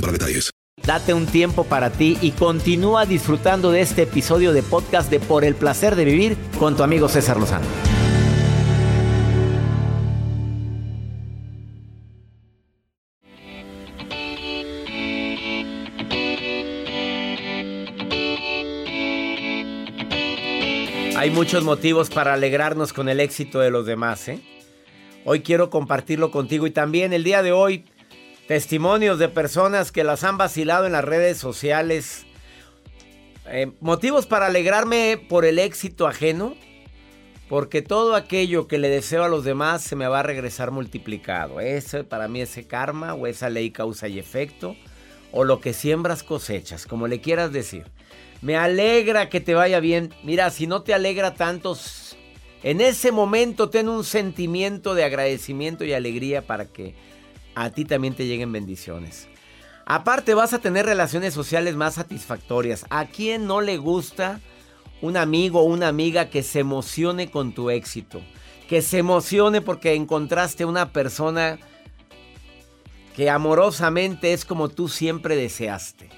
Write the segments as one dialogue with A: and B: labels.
A: para detalles.
B: Date un tiempo para ti y continúa disfrutando de este episodio de podcast de Por el placer de vivir con tu amigo César Lozano. Hay muchos motivos para alegrarnos con el éxito de los demás. ¿eh? Hoy quiero compartirlo contigo y también el día de hoy testimonios de personas que las han vacilado en las redes sociales. Eh, motivos para alegrarme por el éxito ajeno. Porque todo aquello que le deseo a los demás se me va a regresar multiplicado. Ese para mí ese karma o esa ley causa y efecto. O lo que siembras cosechas, como le quieras decir. Me alegra que te vaya bien. Mira, si no te alegra tanto, en ese momento ten un sentimiento de agradecimiento y alegría para que a ti también te lleguen bendiciones. Aparte vas a tener relaciones sociales más satisfactorias. ¿A quién no le gusta un amigo o una amiga que se emocione con tu éxito? Que se emocione porque encontraste una persona que amorosamente es como tú siempre deseaste.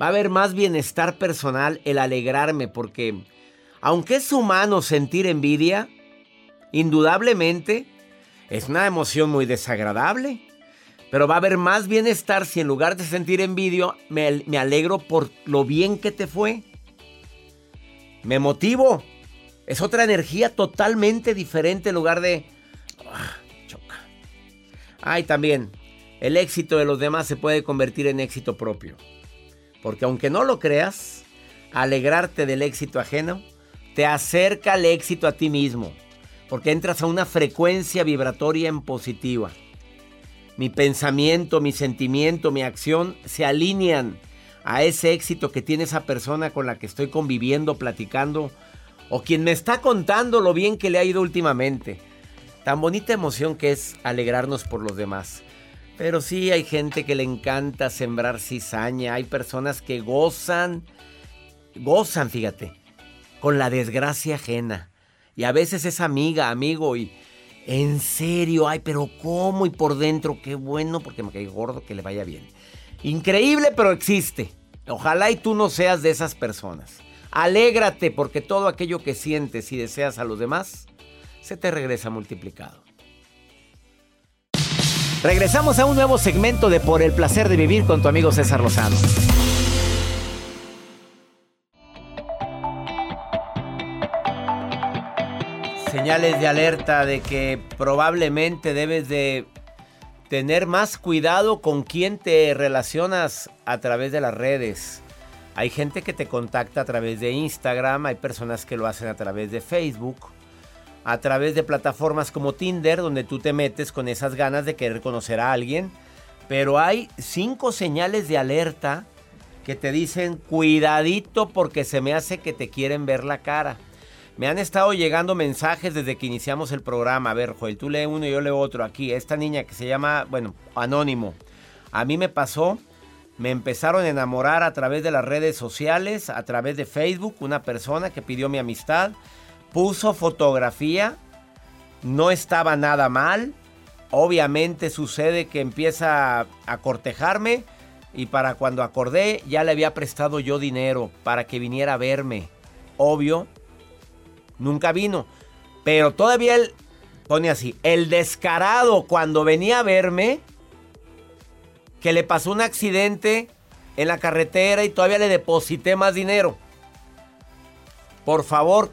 B: Va a haber más bienestar personal el alegrarme porque aunque es humano sentir envidia, indudablemente es una emoción muy desagradable. Pero va a haber más bienestar si en lugar de sentir envidia, me, alegro por lo bien que te fue. Me motivo. Es otra energía totalmente diferente en lugar de... Ah, choca. Ay, también, el éxito de los demás se puede convertir en éxito propio. Porque aunque no lo creas, alegrarte del éxito ajeno te acerca al éxito a ti mismo porque entras a una frecuencia vibratoria en positiva. Mi pensamiento, mi sentimiento, mi acción se alinean a ese éxito que tiene esa persona con la que estoy conviviendo, platicando, o quien me está contando lo bien que le ha ido últimamente. Tan bonita emoción que es alegrarnos por los demás. Pero sí hay gente que le encanta sembrar cizaña, hay personas que gozan, gozan, fíjate, con la desgracia ajena. Y a veces es amiga, amigo, y en serio, ay, pero ¿cómo? Y por dentro, qué bueno, porque me cae gordo, que le vaya bien. Increíble, pero existe. Ojalá y tú no seas de esas personas. Alégrate porque todo aquello que sientes y deseas a los demás se te regresa multiplicado. Regresamos a un nuevo segmento de Por el placer de vivir con tu amigo César Lozano. Señales de alerta de que probablemente debes de tener más cuidado con quién te relacionas a través de las redes. Hay gente que te contacta a través de Instagram, hay personas que lo hacen a través de Facebook, a través de plataformas como Tinder, donde tú te metes con esas ganas de querer conocer a alguien. Pero hay cinco señales de alerta que te dicen cuidadito porque se me hace que te quieren ver la cara. Me han estado llegando mensajes desde que iniciamos el programa. A ver, Joel, tú lee uno y yo leo otro. Aquí, esta niña que se llama, bueno, Anónimo. A mí me pasó, me empezaron a enamorar a través de las redes sociales, a través de Facebook, una persona que pidió mi amistad, puso fotografía, no estaba nada mal. Obviamente sucede que empieza a cortejarme y para cuando acordé ya le había prestado yo dinero para que viniera a verme. Obvio, nunca vino. Pero todavía él pone así, el descarado cuando venía a verme, que le pasó un accidente en la carretera y todavía le deposité más dinero. Por favor,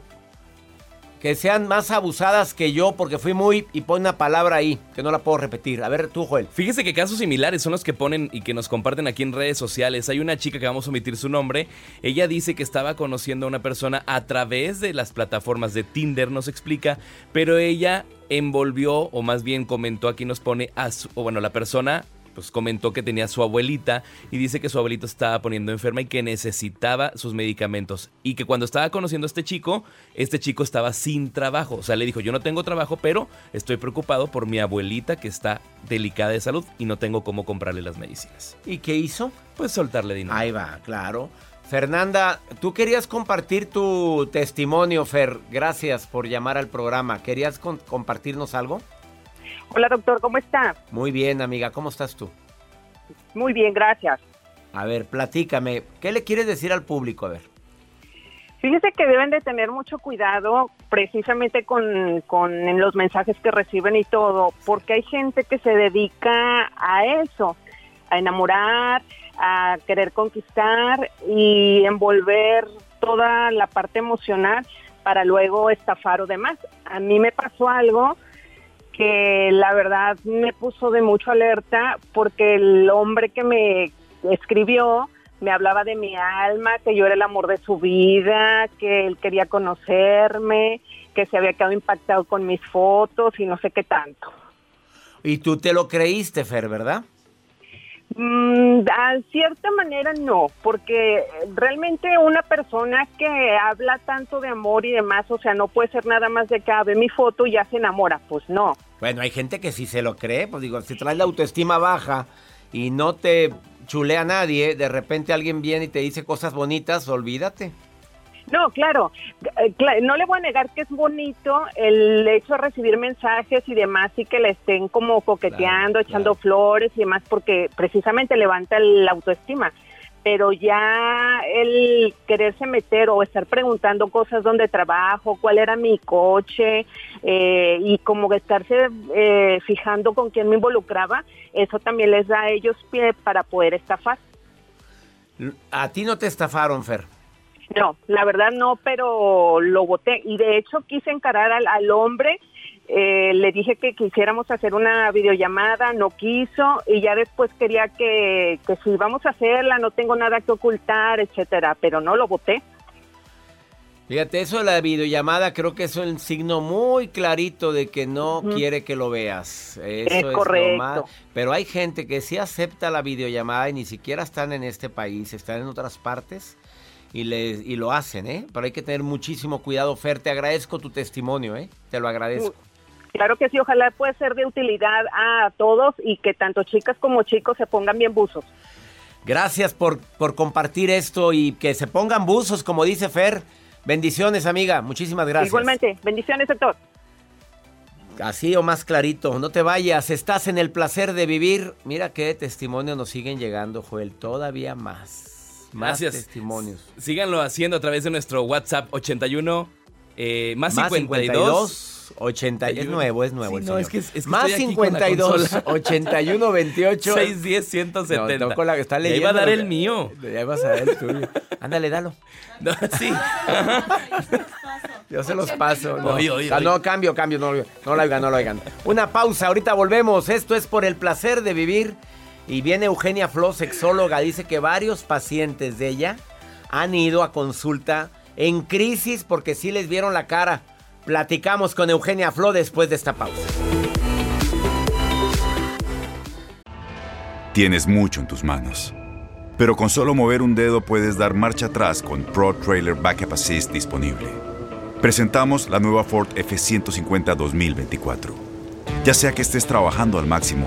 B: que sean más abusadas que yo porque fui muy y pone una palabra ahí que no la puedo repetir. A ver tú, Joel.
C: Fíjese que casos similares son los que ponen y que nos comparten aquí en redes sociales. Hay una chica que vamos a omitir su nombre. Ella dice que estaba conociendo a una persona a través de las plataformas de Tinder, nos explica, pero ella envolvió o más bien comentó aquí nos pone a su, o bueno, la persona pues comentó que tenía su abuelita y dice que su abuelita estaba poniendo enferma y que necesitaba sus medicamentos. Y que cuando estaba conociendo a este chico, este chico estaba sin trabajo. O sea, le dijo, yo no tengo trabajo, pero estoy preocupado por mi abuelita que está delicada de salud y no tengo cómo comprarle las medicinas.
B: ¿Y qué hizo?
C: Pues soltarle dinero.
B: Ahí va, claro. Fernanda, tú querías compartir tu testimonio, Fer. Gracias por llamar al programa. ¿Querías compartirnos algo?
D: Hola doctor, ¿cómo está?
B: Muy bien, amiga, ¿cómo estás tú?
D: Muy bien, gracias.
B: A ver, platícame, ¿qué le quieres decir al público? A ver.
D: Fíjese que deben de tener mucho cuidado precisamente con, con los mensajes que reciben y todo, porque hay gente que se dedica a eso, a enamorar, a querer conquistar y envolver toda la parte emocional para luego estafar o demás. A mí me pasó algo que la verdad me puso de mucho alerta porque el hombre que me escribió me hablaba de mi alma, que yo era el amor de su vida, que él quería conocerme, que se había quedado impactado con mis fotos y no sé qué tanto.
B: Y tú te lo creíste, Fer, ¿verdad?
D: Mm, a cierta manera no, porque realmente una persona que habla tanto de amor y demás, o sea, no puede ser nada más de que ah, ve mi foto y ya se enamora, pues no.
B: Bueno, hay gente que sí se lo cree, pues digo, si traes la autoestima baja y no te chulea a nadie, de repente alguien viene y te dice cosas bonitas, olvídate.
D: No, claro, eh, no le voy a negar que es bonito el hecho de recibir mensajes y demás y que le estén como coqueteando, echando flores y demás porque precisamente levanta la autoestima. Pero ya el quererse meter o estar preguntando cosas donde trabajo, cuál era mi coche eh, y como estarse eh, fijando con quién me involucraba, eso también les da a ellos pie para poder estafar.
B: A ti no te estafaron, Fer.
D: No, la verdad no, pero lo voté y de hecho quise encarar al, hombre. Eh, le dije que quisiéramos hacer una videollamada, no quiso y ya después quería que, que si vamos a hacerla, no tengo nada que ocultar, etcétera, pero no lo voté.
B: Fíjate, eso de la videollamada creo que es un signo muy clarito de que no quiere que lo veas.
D: Eso es, correcto.
B: Pero hay gente que sí acepta la videollamada y ni siquiera están en este país, están en otras partes y, les, y lo hacen, ¿eh? Pero hay que tener muchísimo cuidado, Fer. Te agradezco tu testimonio, ¿eh? Te lo agradezco.
D: Claro que sí, ojalá pueda ser de utilidad a todos y que tanto chicas como chicos se pongan bien buzos.
B: Gracias por, por compartir esto y que se pongan buzos, como dice Fer. Bendiciones, amiga. Muchísimas gracias.
D: Igualmente. Bendiciones, doctor.
B: Así o más clarito, no te vayas, estás en el placer de vivir. Mira qué testimonio nos siguen llegando, Joel, todavía más. Más testimonios.
C: Síganlo haciendo a través de nuestro WhatsApp 81 eh, más, 52,
B: 80, es nuevo, es nuevo.
C: no, es que, es
B: más 52 81 28
C: 610 170.
B: No, la, está
C: leyendo. Ya iba a dar el mío.
B: Ya ibas a dar el tuyo. Ándale, dalo.
C: No, sí.
B: Yo se los paso. No,
C: oye, oye,
B: ah, no cambio, cambio. No, no lo oigan, no lo oigan. Una pausa, ahorita volvemos. Esto es por el placer de vivir. Y viene Eugenia Flo, sexóloga, dice que varios pacientes de ella han ido a consulta en crisis porque sí les vieron la cara. Platicamos con Eugenia Flo después de esta pausa.
E: Tienes mucho en tus manos, pero con solo mover un dedo puedes dar marcha atrás con Pro Trailer Backup Assist disponible. Presentamos la nueva Ford F150 2024. Ya sea que estés trabajando al máximo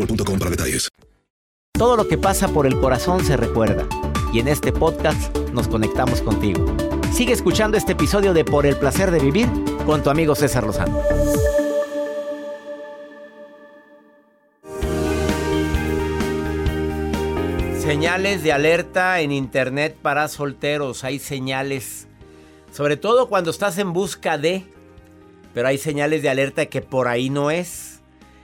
A: boostmobile.com para detalles.
B: Todo lo que pasa por el corazón se recuerda. Y en este podcast nos conectamos contigo. Sigue escuchando este episodio de Por el placer de vivir con tu amigo César Lozano. Señales de alerta en internet para solteros. Hay señales, sobre todo cuando estás en busca de, pero hay señales de alerta que por ahí no es.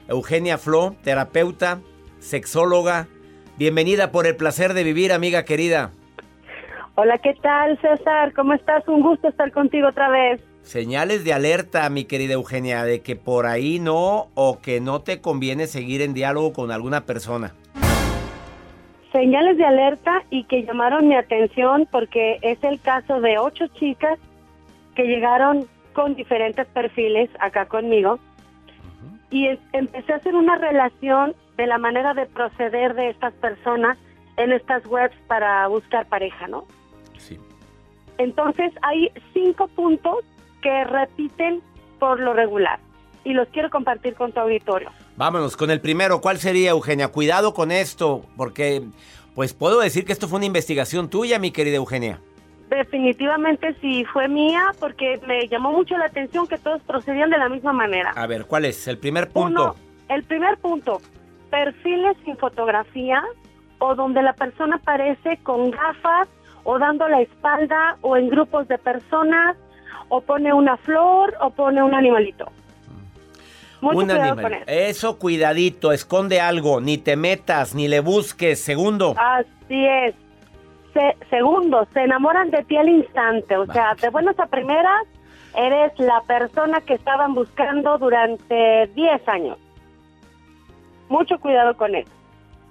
B: Eugenia Flo, terapeuta, sexóloga. Bienvenida por el placer de vivir, amiga querida.
F: Hola, ¿qué tal, César? ¿Cómo estás? Un gusto estar contigo otra vez.
B: Señales de alerta, mi querida Eugenia, de que por ahí no o que no te conviene seguir en diálogo con alguna persona.
F: Señales de alerta y que llamaron mi atención porque es el caso de ocho chicas que llegaron con diferentes perfiles acá conmigo y em- empecé a hacer una relación de la manera de proceder de estas personas en estas webs para buscar pareja, ¿no?
B: Sí.
F: Entonces hay cinco puntos que repiten por lo regular y los quiero compartir con tu auditorio.
B: Vámonos con el primero. ¿Cuál sería, Eugenia? Cuidado con esto, porque pues puedo decir que esto fue una investigación tuya, mi querida Eugenia.
F: Definitivamente sí fue mía porque me llamó mucho la atención que todos procedían de la misma manera.
B: A ver, ¿cuál es? El primer punto.
F: Uno, el primer punto, perfiles sin fotografía o donde la persona aparece con gafas o dando la espalda o en grupos de personas o pone una flor o pone un animalito. Mucho
B: Un
F: cuidado
B: animal.
F: con eso.
B: Eso, cuidadito, esconde algo, ni te metas, ni le busques. Segundo.
F: Así es. Se- segundo, se enamoran de ti al instante. O sea, de buenas a primeras, eres la persona que estaban buscando durante 10 años. Mucho cuidado con eso.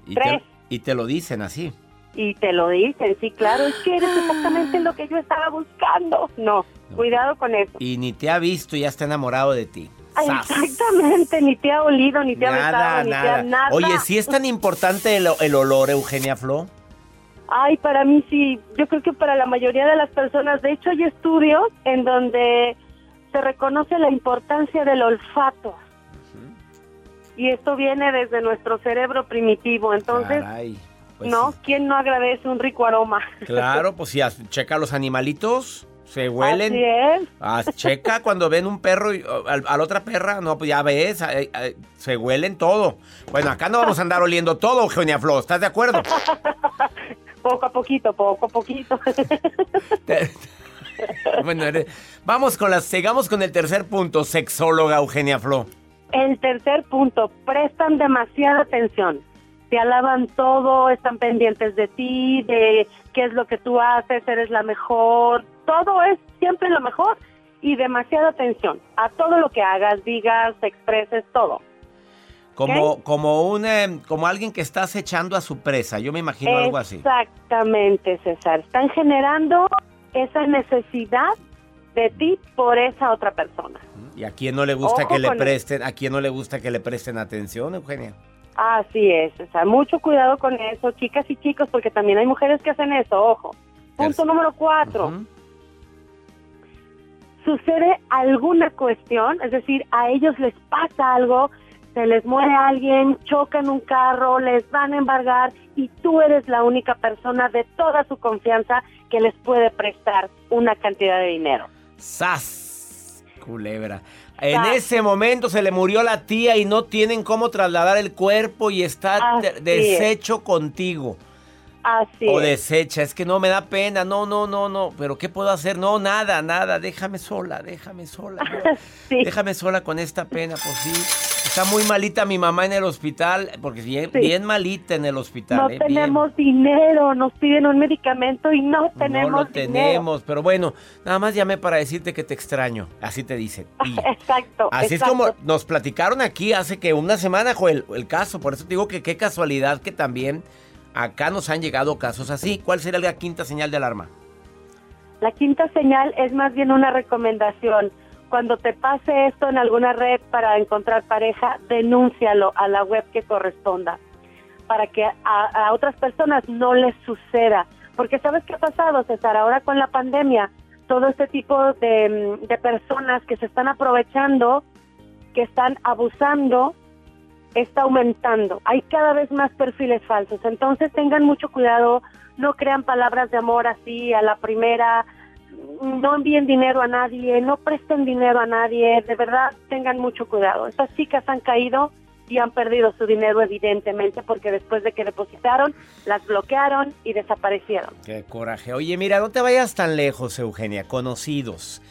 B: Y te,
F: tres.
B: y te lo dicen así.
F: Y te lo dicen, sí, claro, es que eres exactamente lo que yo estaba buscando. No, cuidado con eso.
B: Y ni te ha visto y ya está enamorado de ti.
F: Exactamente, ni te ha olido, ni te ha
B: Nada,
F: besado, ni te
B: nada.
F: ha nada.
B: Oye, ¿sí es tan importante el, el olor, Eugenia Flo?
F: Ay, para mí sí, yo creo que para la mayoría de las personas, de hecho hay estudios en donde se reconoce la importancia del olfato. Y esto viene desde nuestro cerebro primitivo, entonces,
B: Caray, pues
F: ¿no?
B: sí.
F: ¿Quién no agradece un rico aroma?
B: Claro, pues si checa los animalitos, se huelen.
F: Así es.
B: Ah, checa cuando ven un perro y, al- a la otra perra, no, pues ya ves, se huelen todo. Bueno, acá no vamos a andar oliendo todo, Eugenia Flo, ¿estás de acuerdo?
F: Poco a poquito, poco a poquito.
B: bueno, vamos con las, sigamos con el tercer punto, sexóloga Eugenia Flo.
F: El tercer punto, prestan demasiada atención. Te alaban todo, están pendientes de ti, de qué es lo que tú haces, eres la mejor. Todo es siempre lo mejor y demasiada atención a todo lo que hagas, digas, expreses, todo.
B: Como, como un, eh, como alguien que está acechando a su presa, yo me imagino algo así.
F: Exactamente, César. Están generando esa necesidad de ti por esa otra persona.
B: ¿Y a quién no le gusta
F: Ojo
B: que le presten, a quién no le gusta que le presten atención, Eugenia?
F: Así es, César. Mucho cuidado con eso, chicas y chicos, porque también hay mujeres que hacen eso, ojo. Punto número cuatro. Sucede alguna cuestión, es decir, a ellos les pasa algo, se les muere alguien, chocan un carro, les van a embargar y tú eres la única persona de toda su confianza que les puede prestar una cantidad de dinero.
B: ¡Sas! Culebra. En ese momento se le murió la tía y no tienen cómo trasladar el cuerpo y está
F: Así
B: deshecho contigo.
F: Así
B: o
F: es.
B: deshecha, es que no me da pena, no, no, no, no, pero ¿qué puedo hacer? No, nada, nada, déjame sola, déjame sola.
F: Sí.
B: Déjame sola con esta pena, pues sí. Está muy malita mi mamá en el hospital, porque bien, bien malita en el hospital.
F: No
B: ¿eh?
F: tenemos dinero, nos piden un medicamento y no tenemos
B: No lo
F: dinero.
B: tenemos, pero bueno, nada más llamé para decirte que te extraño, así te dicen. Y
F: Exacto.
B: así
F: exacto.
B: es como nos platicaron aquí hace que una semana, Joel, el caso, por eso te digo que qué casualidad que también acá nos han llegado casos así. ¿Cuál sería la quinta señal de alarma?
F: La quinta señal es más bien una recomendación. Cuando te pase esto en alguna red para encontrar pareja, denúncialo a la web que corresponda para que a, otras personas no les suceda. Porque ¿sabes qué ha pasado, César? Ahora con la pandemia, todo este tipo de, de personas que se están aprovechando, que están abusando, está aumentando. Hay cada vez más perfiles falsos. Entonces tengan mucho cuidado, no crean palabras de amor así a la primera, no envíen dinero a nadie, no presten dinero a nadie, de verdad tengan mucho cuidado. Estas chicas han caído y han perdido su dinero evidentemente porque después de que depositaron, las bloquearon y desaparecieron.
B: Qué coraje. Oye, mira, no te vayas tan lejos, Eugenia, conocidos.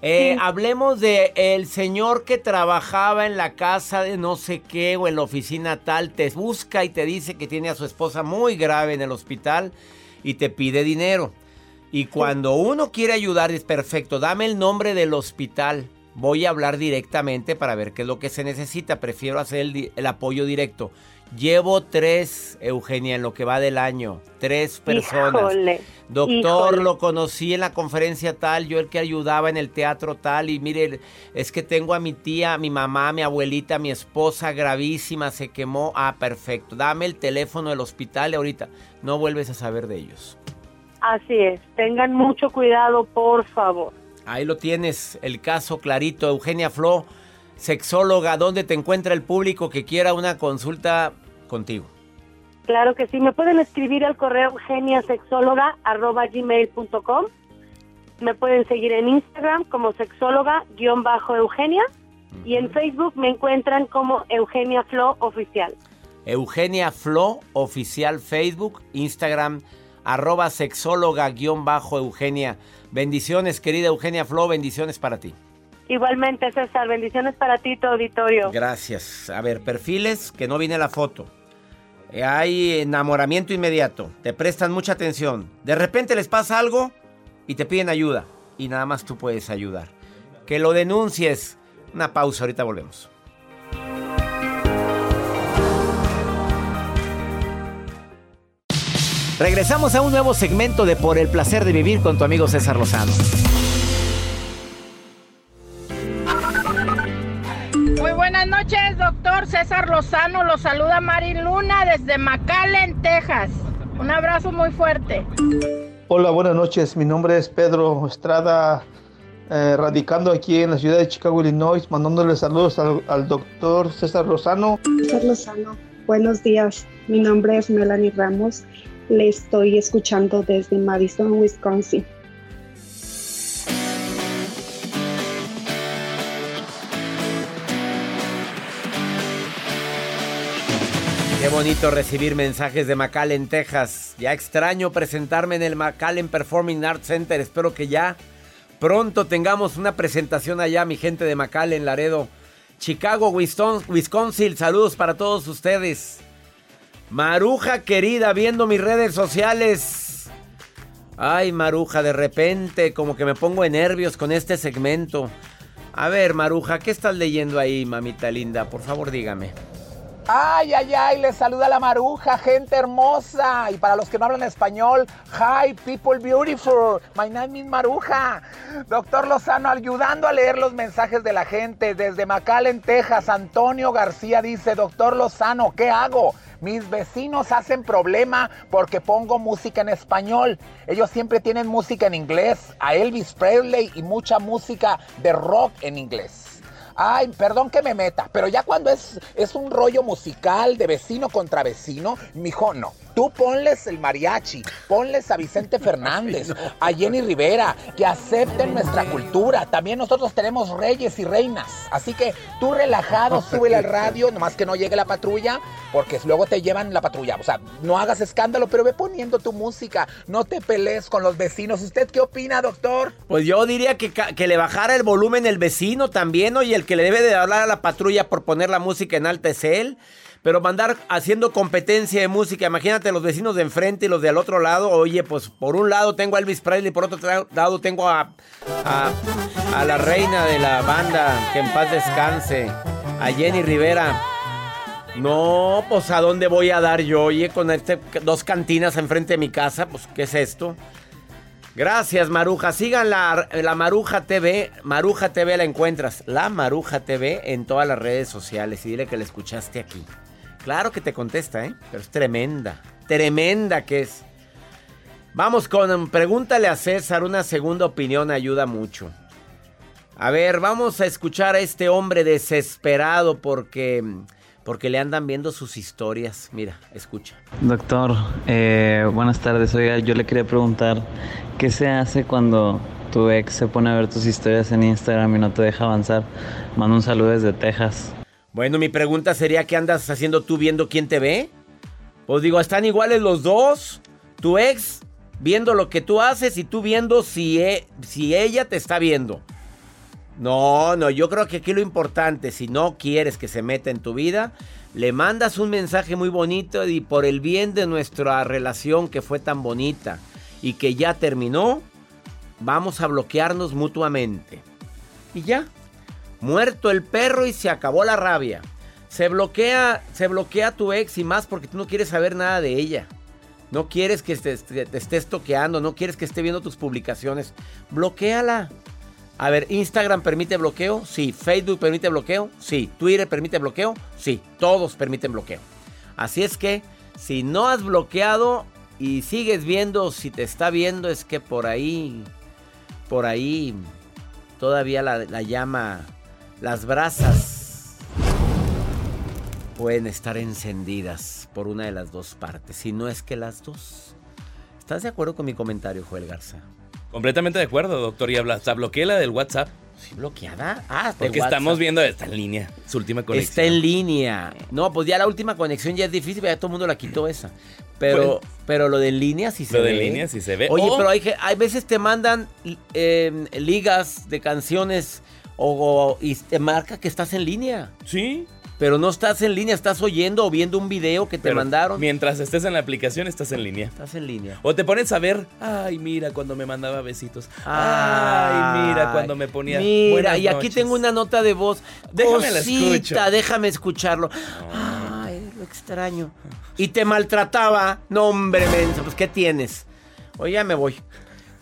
B: Eh,
F: Sí.
B: Hablemos de el señor que trabajaba en la casa de no sé qué o en la oficina tal, te busca y te dice que tiene a su esposa muy grave en el hospital y te pide dinero. Y cuando uno quiere ayudar es perfecto, dame el nombre del hospital. Voy a hablar directamente para ver qué es lo que se necesita. Prefiero hacer el, apoyo directo. Llevo tres, Eugenia, en lo que va del año. Tres personas.
F: Híjole,
B: Doctor,
F: híjole.
B: lo conocí en la conferencia tal, yo el que ayudaba en el teatro tal, y mire, es que tengo a mi tía, a mi mamá, a mi abuelita, a mi esposa gravísima, se quemó. Ah, perfecto. Dame el teléfono del hospital y ahorita. No vuelves a saber de ellos.
F: Así es, tengan mucho cuidado, por favor.
B: Ahí lo tienes, el caso clarito. Eugenia Flo, sexóloga, ¿dónde te encuentra el público que quiera una consulta contigo?
F: Claro que sí, me pueden escribir al correo geniasexóloga.gmail.com Me pueden seguir en Instagram como sexóloga-eugenia y en Facebook me encuentran como Eugenia Flo Oficial.
B: Eugenia Flo, oficial Facebook, Instagram, arroba sexóloga guion bajo Eugenia. Bendiciones, querida Eugenia Flo, bendiciones para ti.
F: Igualmente, César, bendiciones para ti, tu auditorio.
B: Gracias. A ver, perfiles que no viene la foto. Hay enamoramiento inmediato. Te prestan mucha atención. De repente les pasa algo y te piden ayuda. Y nada más tú puedes ayudar. Que lo denuncies. Una pausa, ahorita volvemos. Regresamos a un nuevo segmento de Por el placer de vivir con tu amigo César Lozano.
G: Muy buenas noches, doctor César Lozano. Lo saluda Mari Luna desde McAllen, Texas. Un abrazo muy fuerte.
H: Hola, buenas noches. Mi nombre es Pedro Estrada, eh, radicando aquí en la ciudad de Chicago, Illinois, mandándole saludos al, al doctor César Lozano.
I: César Lozano, buenos días. Mi nombre es Melanie Ramos. Le estoy escuchando desde Madison, Wisconsin.
B: Qué bonito recibir mensajes de McAllen, Texas. Ya extraño presentarme en el McAllen Performing Arts Center. Espero que ya pronto tengamos una presentación allá, mi gente de McAllen, Laredo. Chicago, Wisconsin, Wisconsin. Saludos para todos ustedes. Maruja querida, viendo mis redes sociales. Ay, Maruja, de repente como que me pongo de nervios con este segmento. A ver, Maruja, ¿qué estás leyendo ahí, mamita linda? Por favor, dígame.
J: Ay, ay, ay, les saluda la maruja, gente hermosa. Y para los que no hablan español, hi, people beautiful. My name is Maruja. Doctor Lozano, ayudando a leer los mensajes de la gente. Desde McAllen, Texas, Antonio García dice, doctor Lozano, ¿qué hago? Mis vecinos hacen problema porque pongo música en español. Ellos siempre tienen música en inglés, a Elvis Presley y mucha música de rock en inglés. Ay, perdón que me meta, pero ya cuando es, es un rollo musical de vecino contra vecino, mijo, no. Tú ponles el mariachi, ponles a Vicente Fernández, a Jenny Rivera, que acepten nuestra cultura. También nosotros tenemos reyes y reinas. Así que tú relajado, súbele al radio, nomás que no llegue la patrulla, porque luego te llevan la patrulla. O sea, no hagas escándalo, pero ve poniendo tu música. No te pelees con los vecinos. ¿Usted qué opina, doctor?
B: Pues yo diría que, que le bajara el volumen el vecino también, oye, el que le debe de hablar a la patrulla por poner la música en alta es él. Pero mandar haciendo competencia de música, imagínate los vecinos de enfrente y los de al otro lado. Oye, pues por un lado tengo a Elvis Presley, por otro lado tengo a, a, a la reina de la banda, que en paz descanse, a Jenny Rivera. No, pues a dónde voy a dar yo, oye, con este, dos cantinas enfrente de mi casa, pues ¿qué es esto? Gracias, Maruja. Sigan la, la Maruja TV. Maruja TV la encuentras. La Maruja TV en todas las redes sociales. Y dile que la escuchaste aquí. Claro que te contesta, ¿eh? Pero es tremenda. Tremenda que es. Vamos con pregúntale a César. Una segunda opinión ayuda mucho. A ver, vamos a escuchar a este hombre desesperado porque, porque le andan viendo sus historias. Mira, escucha.
K: Doctor, eh, buenas tardes. Oiga, yo le quería preguntar, ¿qué se hace cuando tu ex se pone a ver tus historias en Instagram y no te deja avanzar? Mando un saludo desde Texas.
B: Bueno, mi pregunta sería, ¿qué andas haciendo tú viendo quién te ve? Pues digo, ¿están iguales los dos? Tu ex viendo lo que tú haces y tú viendo si, e- si ella te está viendo. No, no, yo creo que aquí lo importante, si no quieres que se meta en tu vida, le mandas un mensaje muy bonito y por el bien de nuestra relación que fue tan bonita y que ya terminó, vamos a bloquearnos mutuamente. Y ya, muerto el perro y se acabó la rabia. Se bloquea, se bloquea tu ex y más porque tú no quieres saber nada de ella. No quieres que te, te- estés toqueando, no quieres que esté viendo tus publicaciones. Bloquéala. A ver, ¿Instagram permite bloqueo? Sí. ¿Facebook permite bloqueo? Sí. ¿Twitter permite bloqueo? Sí. Todos permiten bloqueo. Así es que, si no has bloqueado y sigues viendo, si te está viendo, es que por ahí, por ahí, todavía la, la llama, las brasas pueden estar encendidas por una de las dos partes, si no es que las dos. ¿Estás de acuerdo con mi comentario, Joel Garza?
C: Completamente de acuerdo, doctor. Y hasta bloqueé la del WhatsApp.
B: ¿Sí bloqueada? Ah,
C: Porque estamos viendo, está en línea, su última conexión.
B: Está en línea. No, pues ya la última conexión ya es difícil, ya todo el mundo la quitó esa. Pero, pero lo de en línea sí se
C: Lo
B: ve.
C: de en línea sí se ve.
B: Oye,
C: O-
B: pero hay, ge- hay veces te mandan eh, ligas de canciones o, o- y te marca que estás en línea.
C: Sí.
B: Pero no estás en línea, estás oyendo o viendo un video que te
C: Pero
B: mandaron.
C: Mientras estés en la aplicación, estás en línea.
B: Estás en línea.
C: O te pones a ver, ay, mira cuando me mandaba besitos. Ay,
B: Ay,
C: mira cuando me ponía.
B: Mira,
C: "Buenas
B: y aquí
C: noches".
B: tengo una nota de voz.
C: Déjame la
B: Cosita, déjame escucharlo. Ay, lo extraño. Y te maltrataba. No, hombre, menso, pues ¿qué tienes? Oye, ya me voy.